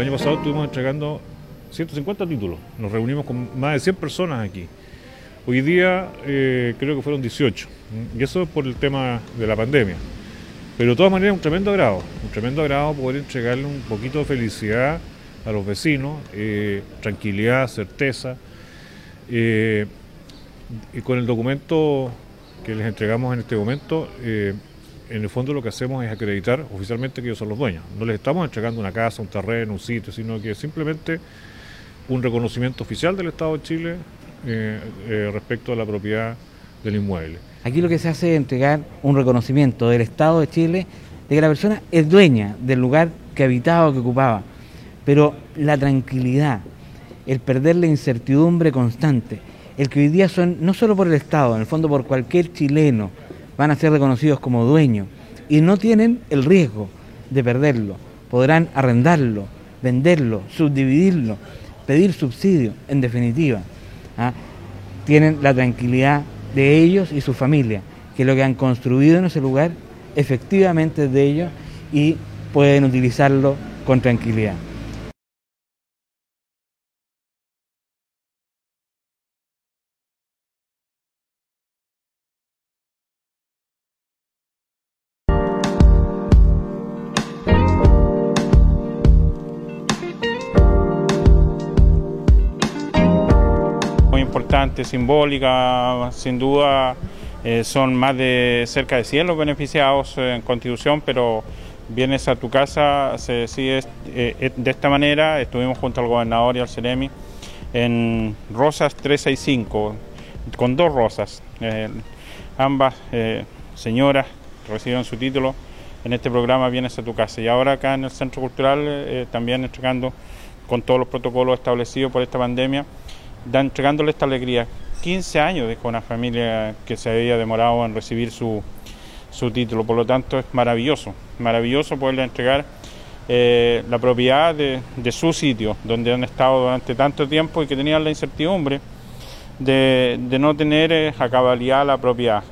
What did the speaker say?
año pasado estuvimos entregando 150 títulos. Nos reunimos con más de 100 personas aquí. Hoy día eh, creo que fueron 18. Y eso es por el tema de la pandemia. Pero de todas maneras un tremendo agrado. Un tremendo agrado poder entregarle un poquito de felicidad a los vecinos, eh, tranquilidad, certeza. Eh, y con el documento que les entregamos en este momento, en el fondo lo que hacemos es acreditar oficialmente que ellos son los dueños. No les estamos entregando una casa, un terreno, un sitio, sino que simplemente un reconocimiento oficial del Estado de Chile eh, eh, respecto a la propiedad del inmueble. Aquí lo que se hace es entregar un reconocimiento del Estado de Chile de que la persona es dueña del lugar que habitaba o que ocupaba. Pero la tranquilidad, el perder la incertidumbre constante, el que hoy día son, no solo por el Estado, en el fondo por cualquier chileno, van a ser reconocidos como dueños y no tienen el riesgo de perderlo. Podrán arrendarlo, venderlo, subdividirlo, pedir subsidio, en definitiva. ¿ah? Tienen la tranquilidad de ellos y su familia, que lo que han construido en ese lugar efectivamente es de ellos y pueden utilizarlo con tranquilidad. Importante, simbólica, sin duda eh, son más de cerca de 100 los beneficiados en Constitución, pero vienes a tu casa, se decide eh, de esta manera, estuvimos junto al gobernador y al CEREMI en Rosas 365, con dos rosas, eh, ambas señoras recibieron su título en este programa Vienes a tu casa. Y ahora acá en el Centro Cultural también entregando con todos los protocolos establecidos por esta pandemia entregándole esta alegría. 15 años dejó una familia que se había demorado en recibir su, su título, por lo tanto es maravilloso, maravilloso poderle entregar eh, la propiedad de, su sitio, donde han estado durante tanto tiempo y que tenían la incertidumbre de, no tener eh, a cabalidad la propiedad.